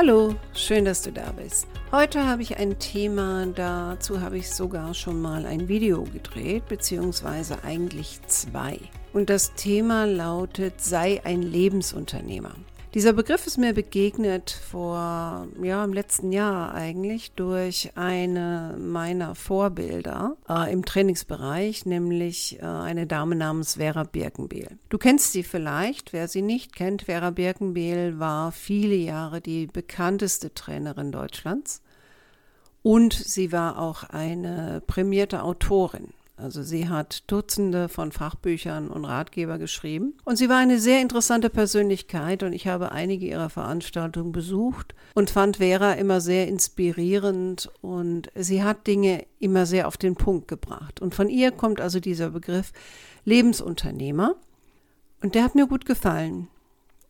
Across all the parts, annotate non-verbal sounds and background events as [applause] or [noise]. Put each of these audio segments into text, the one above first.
Hallo, schön, dass du da bist. Heute habe ich ein Thema, dazu habe ich sogar schon mal ein Video gedreht, beziehungsweise eigentlich zwei. Und das Thema lautet, sei ein Lebensunternehmer. Dieser Begriff ist mir begegnet vor, ja, im letzten Jahr eigentlich durch eine meiner Vorbilder äh, im Trainingsbereich, nämlich äh, eine Dame namens Vera Birkenbehl. Du kennst sie vielleicht, wer sie nicht kennt. Vera Birkenbehl war viele Jahre die bekannteste Trainerin Deutschlands und sie war auch eine prämierte Autorin. Also sie hat Dutzende von Fachbüchern und Ratgeber geschrieben. Und sie war eine sehr interessante Persönlichkeit und ich habe einige ihrer Veranstaltungen besucht und fand Vera immer sehr inspirierend und sie hat Dinge immer sehr auf den Punkt gebracht. Und von ihr kommt also dieser Begriff Lebensunternehmer und der hat mir gut gefallen.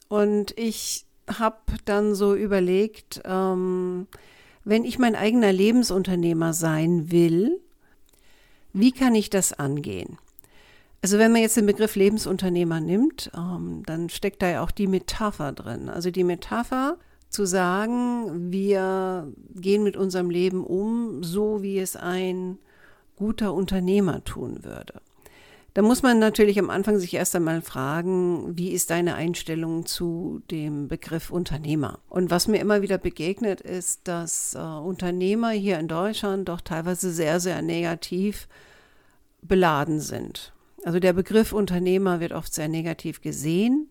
Und ich habe dann so überlegt, ähm, wenn ich mein eigener Lebensunternehmer sein will, wie kann ich das angehen? Also wenn man jetzt den Begriff Lebensunternehmer nimmt, ähm, dann steckt da ja auch die Metapher drin. Also die Metapher zu sagen, wir gehen mit unserem Leben um, so wie es ein guter Unternehmer tun würde. Da muss man natürlich am Anfang sich erst einmal fragen, wie ist deine Einstellung zu dem Begriff Unternehmer? Und was mir immer wieder begegnet, ist, dass äh, Unternehmer hier in Deutschland doch teilweise sehr, sehr negativ beladen sind. Also der Begriff Unternehmer wird oft sehr negativ gesehen.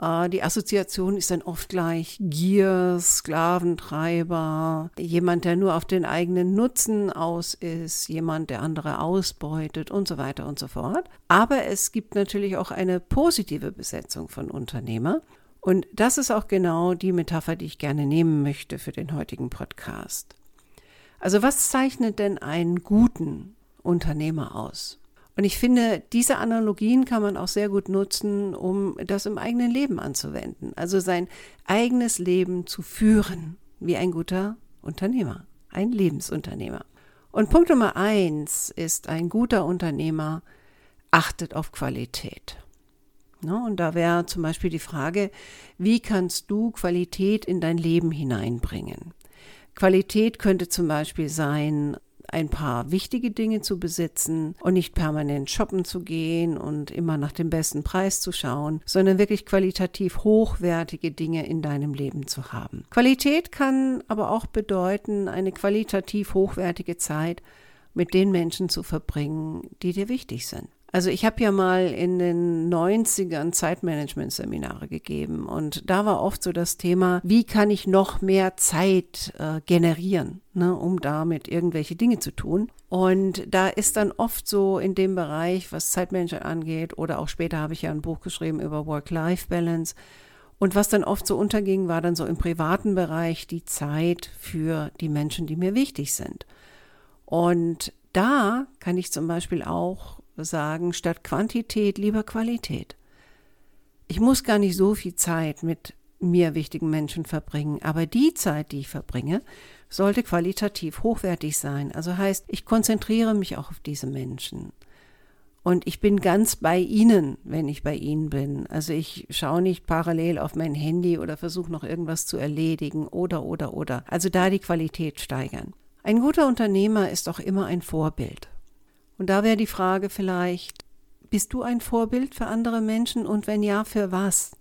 Äh, die Assoziation ist dann oft gleich Gier, Sklaventreiber, jemand, der nur auf den eigenen Nutzen aus ist, jemand, der andere ausbeutet und so weiter und so fort. Aber es gibt natürlich auch eine positive Besetzung von Unternehmer. Und das ist auch genau die Metapher, die ich gerne nehmen möchte für den heutigen Podcast. Also was zeichnet denn einen guten Unternehmer aus? Und ich finde, diese Analogien kann man auch sehr gut nutzen, um das im eigenen Leben anzuwenden. Also sein eigenes Leben zu führen, wie ein guter Unternehmer, ein Lebensunternehmer. Und Punkt Nummer eins ist, ein guter Unternehmer achtet auf Qualität. Ne, und da wäre zum Beispiel die Frage, wie kannst du Qualität in dein Leben hineinbringen? Qualität könnte zum Beispiel sein, ein paar wichtige Dinge zu besitzen und nicht permanent shoppen zu gehen und immer nach dem besten Preis zu schauen, sondern wirklich qualitativ hochwertige Dinge in deinem Leben zu haben. Qualität kann aber auch bedeuten, eine qualitativ hochwertige Zeit mit den Menschen zu verbringen, die dir wichtig sind. Also ich habe ja mal in den 90ern Zeitmanagement-Seminare gegeben und da war oft so das Thema, wie kann ich noch mehr Zeit äh, generieren, ne, um damit irgendwelche Dinge zu tun. Und da ist dann oft so in dem Bereich, was Zeitmanagement angeht, oder auch später habe ich ja ein Buch geschrieben über Work-Life-Balance. Und was dann oft so unterging, war dann so im privaten Bereich die Zeit für die Menschen, die mir wichtig sind. Und da kann ich zum Beispiel auch sagen, statt Quantität lieber Qualität. Ich muss gar nicht so viel Zeit mit mir wichtigen Menschen verbringen, aber die Zeit, die ich verbringe, sollte qualitativ hochwertig sein. Also heißt, ich konzentriere mich auch auf diese Menschen. Und ich bin ganz bei ihnen, wenn ich bei ihnen bin. Also ich schaue nicht parallel auf mein Handy oder versuche noch irgendwas zu erledigen oder, oder, oder. Also da die Qualität steigern. Ein guter Unternehmer ist auch immer ein Vorbild. Und da wäre die Frage vielleicht, bist du ein Vorbild für andere Menschen und wenn ja, für was?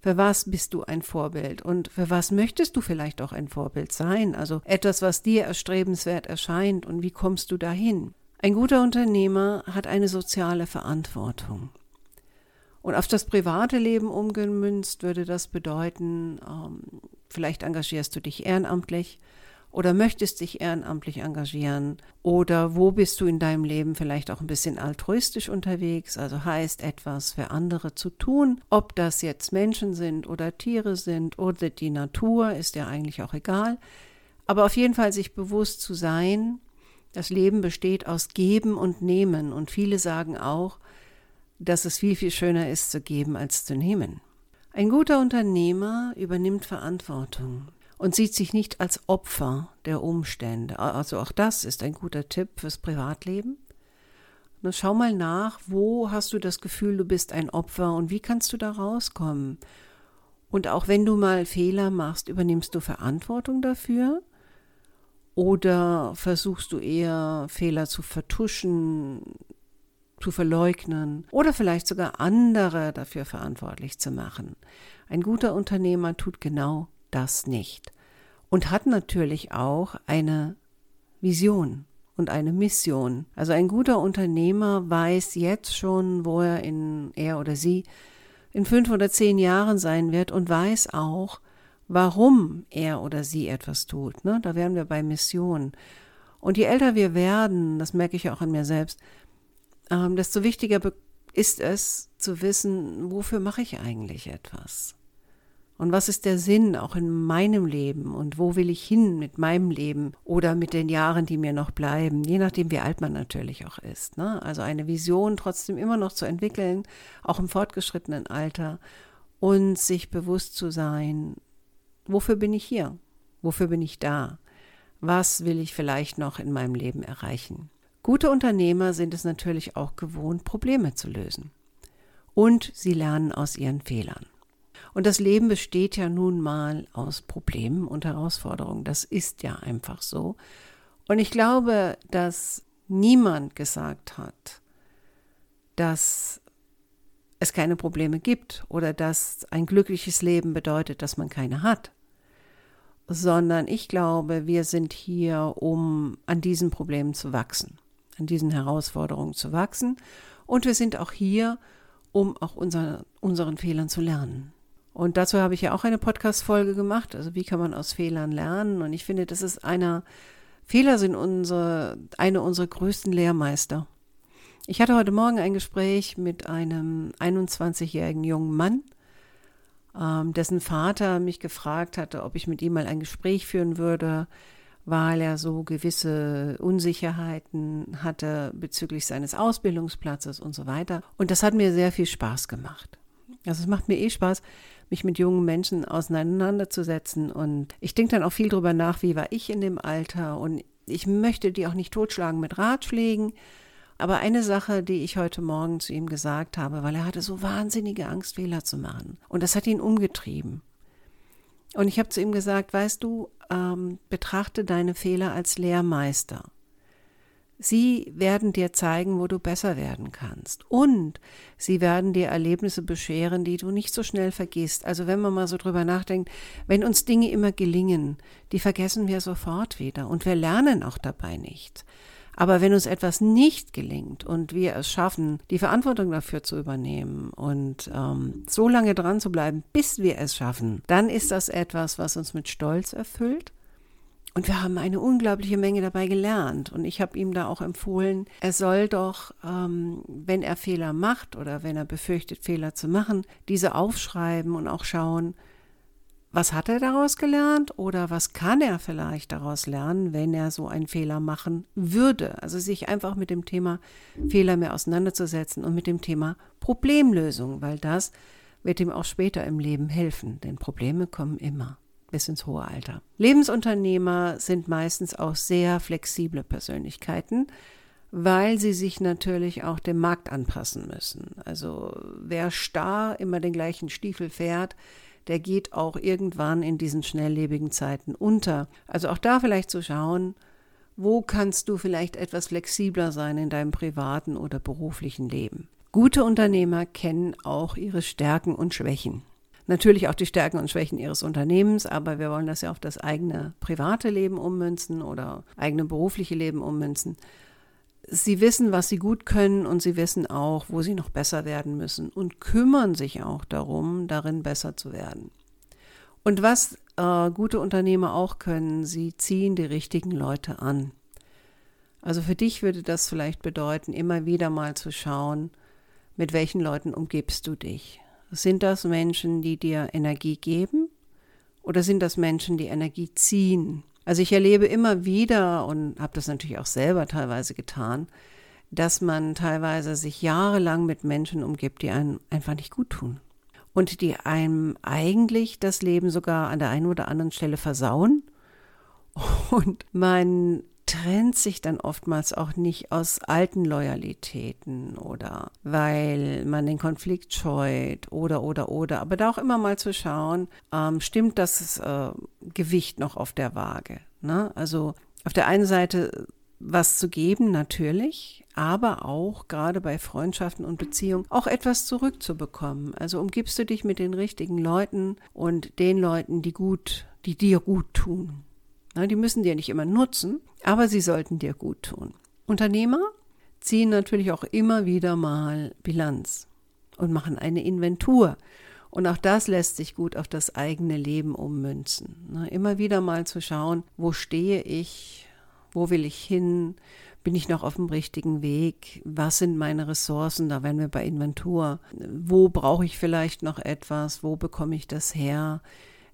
Für was bist du ein Vorbild und für was möchtest du vielleicht auch ein Vorbild sein? Also etwas, was dir erstrebenswert erscheint und wie kommst du dahin? Ein guter Unternehmer hat eine soziale Verantwortung. Und auf das private Leben umgemünzt würde das bedeuten, ähm, vielleicht engagierst du dich ehrenamtlich, oder möchtest dich ehrenamtlich engagieren oder wo bist du in deinem Leben vielleicht auch ein bisschen altruistisch unterwegs, also heißt etwas für andere zu tun, ob das jetzt Menschen sind oder Tiere sind oder die Natur, ist ja eigentlich auch egal. Aber auf jeden Fall sich bewusst zu sein, das Leben besteht aus Geben und Nehmen. Und viele sagen auch, dass es viel, viel schöner ist zu geben als zu nehmen. Ein guter Unternehmer übernimmt Verantwortung und sieht sich nicht als Opfer der Umstände. Also auch das ist ein guter Tipp fürs Privatleben. Und schau mal nach, wo hast du das Gefühl, du bist ein Opfer und wie kannst du da rauskommen? Und auch wenn du mal Fehler machst, übernimmst du Verantwortung dafür? Oder versuchst du eher Fehler zu vertuschen, zu verleugnen oder vielleicht sogar andere dafür verantwortlich zu machen? Ein guter Unternehmer tut genau das nicht und hat natürlich auch eine Vision und eine Mission. Also ein guter Unternehmer weiß jetzt schon, wo er in er oder sie in fünf oder zehn Jahren sein wird und weiß auch, warum er oder sie etwas tut. Ne? Da wären wir bei Mission. Und je älter wir werden, das merke ich auch an mir selbst, ähm, desto wichtiger ist es zu wissen, wofür mache ich eigentlich etwas? Und was ist der Sinn auch in meinem Leben und wo will ich hin mit meinem Leben oder mit den Jahren, die mir noch bleiben, je nachdem, wie alt man natürlich auch ist. Ne? Also eine Vision trotzdem immer noch zu entwickeln, auch im fortgeschrittenen Alter und sich bewusst zu sein, wofür bin ich hier? Wofür bin ich da? Was will ich vielleicht noch in meinem Leben erreichen? Gute Unternehmer sind es natürlich auch gewohnt, Probleme zu lösen. Und sie lernen aus ihren Fehlern. Und das Leben besteht ja nun mal aus Problemen und Herausforderungen. Das ist ja einfach so. Und ich glaube, dass niemand gesagt hat, dass es keine Probleme gibt oder dass ein glückliches Leben bedeutet, dass man keine hat, sondern ich glaube, wir sind hier, um an diesen Problemen zu wachsen, an diesen Herausforderungen zu wachsen und wir sind auch hier, um auch unser, unseren Fehlern zu lernen. Und dazu habe ich ja auch eine Podcast-Folge gemacht. Also wie kann man aus Fehlern lernen? Und ich finde, das ist einer, Fehler sind unsere, eine unserer größten Lehrmeister. Ich hatte heute Morgen ein Gespräch mit einem 21-jährigen jungen Mann, ähm, dessen Vater mich gefragt hatte, ob ich mit ihm mal ein Gespräch führen würde, weil er so gewisse Unsicherheiten hatte bezüglich seines Ausbildungsplatzes und so weiter. Und das hat mir sehr viel Spaß gemacht. Also es macht mir eh Spaß, mich mit jungen Menschen auseinanderzusetzen. Und ich denke dann auch viel darüber nach, wie war ich in dem Alter. Und ich möchte die auch nicht totschlagen mit Ratschlägen. Aber eine Sache, die ich heute Morgen zu ihm gesagt habe, weil er hatte so wahnsinnige Angst, Fehler zu machen. Und das hat ihn umgetrieben. Und ich habe zu ihm gesagt, weißt du, ähm, betrachte deine Fehler als Lehrmeister. Sie werden dir zeigen, wo du besser werden kannst. Und sie werden dir Erlebnisse bescheren, die du nicht so schnell vergisst. Also wenn man mal so drüber nachdenkt, wenn uns Dinge immer gelingen, die vergessen wir sofort wieder und wir lernen auch dabei nicht. Aber wenn uns etwas nicht gelingt und wir es schaffen, die Verantwortung dafür zu übernehmen und ähm, so lange dran zu bleiben, bis wir es schaffen, dann ist das etwas, was uns mit Stolz erfüllt und wir haben eine unglaubliche Menge dabei gelernt. Und ich habe ihm da auch empfohlen, er soll doch, ähm, wenn er Fehler macht oder wenn er befürchtet, Fehler zu machen, diese aufschreiben und auch schauen, was hat er daraus gelernt oder was kann er vielleicht daraus lernen, wenn er so einen Fehler machen würde. Also sich einfach mit dem Thema Fehler mehr auseinanderzusetzen und mit dem Thema Problemlösung, weil das wird ihm auch später im Leben helfen, denn Probleme kommen immer bis ins hohe Alter. Lebensunternehmer sind meistens auch sehr flexible Persönlichkeiten, weil sie sich natürlich auch dem Markt anpassen müssen. Also wer starr immer den gleichen Stiefel fährt, der geht auch irgendwann in diesen schnelllebigen Zeiten unter. Also auch da vielleicht zu schauen, wo kannst du vielleicht etwas flexibler sein in deinem privaten oder beruflichen Leben. Gute Unternehmer kennen auch ihre Stärken und Schwächen natürlich auch die Stärken und Schwächen ihres Unternehmens, aber wir wollen das ja auf das eigene private Leben ummünzen oder eigene berufliche Leben ummünzen. Sie wissen, was sie gut können und sie wissen auch, wo sie noch besser werden müssen und kümmern sich auch darum, darin besser zu werden. Und was äh, gute Unternehmer auch können, sie ziehen die richtigen Leute an. Also für dich würde das vielleicht bedeuten, immer wieder mal zu schauen, mit welchen Leuten umgibst du dich. Sind das Menschen, die dir Energie geben oder sind das Menschen, die Energie ziehen? Also ich erlebe immer wieder und habe das natürlich auch selber teilweise getan, dass man teilweise sich jahrelang mit Menschen umgibt, die einem einfach nicht gut tun. Und die einem eigentlich das Leben sogar an der einen oder anderen Stelle versauen. [laughs] Und man trennt sich dann oftmals auch nicht aus alten Loyalitäten oder weil man den Konflikt scheut oder oder oder. Aber da auch immer mal zu schauen, ähm, stimmt das äh, Gewicht noch auf der Waage? Ne? Also auf der einen Seite was zu geben, natürlich, aber auch gerade bei Freundschaften und Beziehungen auch etwas zurückzubekommen. Also umgibst du dich mit den richtigen Leuten und den Leuten, die gut, die dir gut tun. Na, die müssen dir nicht immer nutzen, aber sie sollten dir gut tun. Unternehmer ziehen natürlich auch immer wieder mal Bilanz und machen eine Inventur. Und auch das lässt sich gut auf das eigene Leben ummünzen. Na, immer wieder mal zu schauen, wo stehe ich, wo will ich hin, bin ich noch auf dem richtigen Weg, was sind meine Ressourcen, da werden wir bei Inventur, wo brauche ich vielleicht noch etwas, wo bekomme ich das her,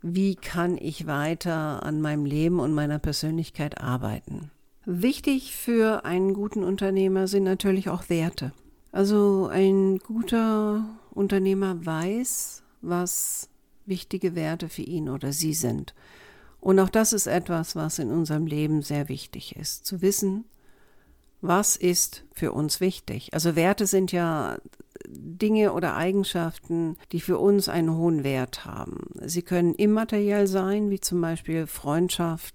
wie kann ich weiter an meinem Leben und meiner Persönlichkeit arbeiten. Wichtig für einen guten Unternehmer sind natürlich auch Werte. Also ein guter Unternehmer weiß, was wichtige Werte für ihn oder sie sind. Und auch das ist etwas, was in unserem Leben sehr wichtig ist, zu wissen, was ist für uns wichtig. Also Werte sind ja Dinge oder Eigenschaften, die für uns einen hohen Wert haben. Sie können immateriell sein, wie zum Beispiel Freundschaft,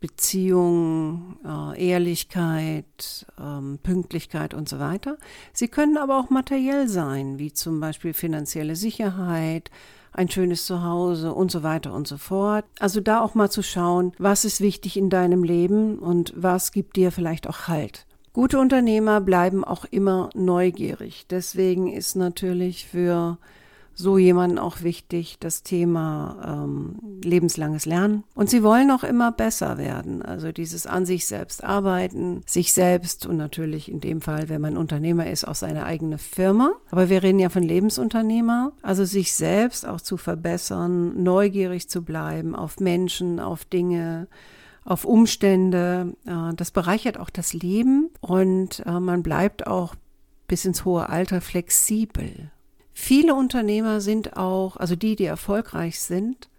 Beziehung, äh, Ehrlichkeit, ähm, Pünktlichkeit und so weiter. Sie können aber auch materiell sein, wie zum Beispiel finanzielle Sicherheit, ein schönes Zuhause und so weiter und so fort. Also da auch mal zu schauen, was ist wichtig in deinem Leben und was gibt dir vielleicht auch Halt. Gute Unternehmer bleiben auch immer neugierig. Deswegen ist natürlich für so jemanden auch wichtig das Thema ähm, lebenslanges Lernen. Und sie wollen auch immer besser werden. Also dieses an sich selbst arbeiten, sich selbst und natürlich in dem Fall, wenn man Unternehmer ist, auch seine eigene Firma. Aber wir reden ja von Lebensunternehmer. Also sich selbst auch zu verbessern, neugierig zu bleiben auf Menschen, auf Dinge auf Umstände. Äh, das bereichert auch das Leben und äh, man bleibt auch bis ins hohe Alter flexibel. Viele Unternehmer sind auch, also die, die erfolgreich sind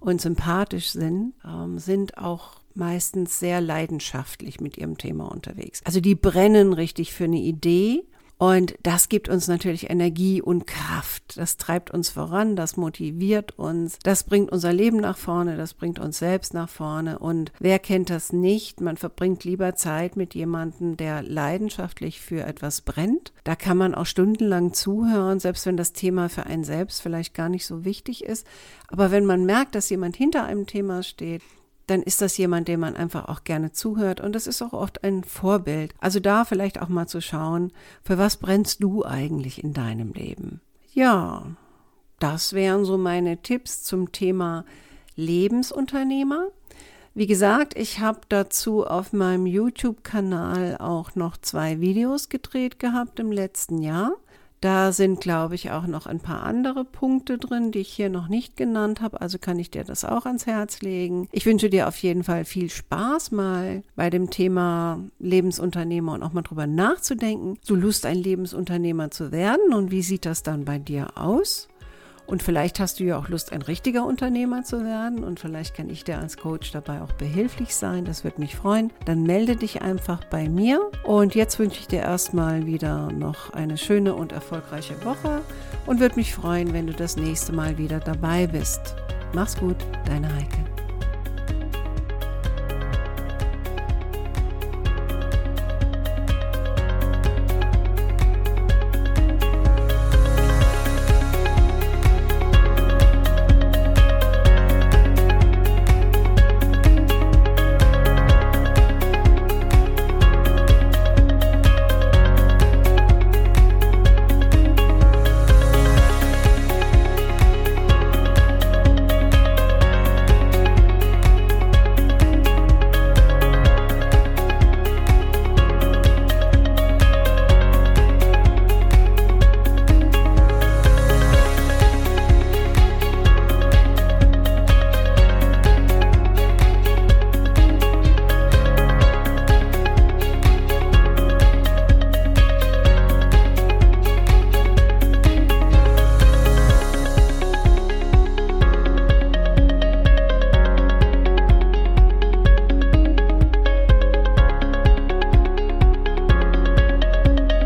und sympathisch sind, ähm, sind auch meistens sehr leidenschaftlich mit ihrem Thema unterwegs. Also die brennen richtig für eine Idee und das gibt uns natürlich Energie und Kraft. Das treibt uns voran, das motiviert uns, das bringt unser Leben nach vorne, das bringt uns selbst nach vorne. Und wer kennt das nicht? Man verbringt lieber Zeit mit jemandem, der leidenschaftlich für etwas brennt. Da kann man auch stundenlang zuhören, selbst wenn das Thema für einen selbst vielleicht gar nicht so wichtig ist. Aber wenn man merkt, dass jemand hinter einem Thema steht, dann ist das jemand, dem man einfach auch gerne zuhört und das ist auch oft ein Vorbild. Also da vielleicht auch mal zu schauen, für was brennst du eigentlich in deinem Leben? Ja, das wären so meine Tipps zum Thema Lebensunternehmer. Wie gesagt, ich habe dazu auf meinem YouTube-Kanal auch noch zwei Videos gedreht gehabt im letzten Jahr. Da sind, glaube ich, auch noch ein paar andere Punkte drin, die ich hier noch nicht genannt habe. Also kann ich dir das auch ans Herz legen. Ich wünsche dir auf jeden Fall viel Spaß mal bei dem Thema Lebensunternehmer und auch mal drüber nachzudenken. Du Lust, ein Lebensunternehmer zu werden und wie sieht das dann bei dir aus? Und vielleicht hast du ja auch Lust, ein richtiger Unternehmer zu werden und vielleicht kann ich dir als Coach dabei auch behilflich sein. Das würde mich freuen. Dann melde dich einfach bei mir. Und jetzt wünsche ich dir erstmal wieder noch eine schöne und erfolgreiche Woche und würde mich freuen, wenn du das nächste Mal wieder dabei bist. Mach's gut, deine Heike.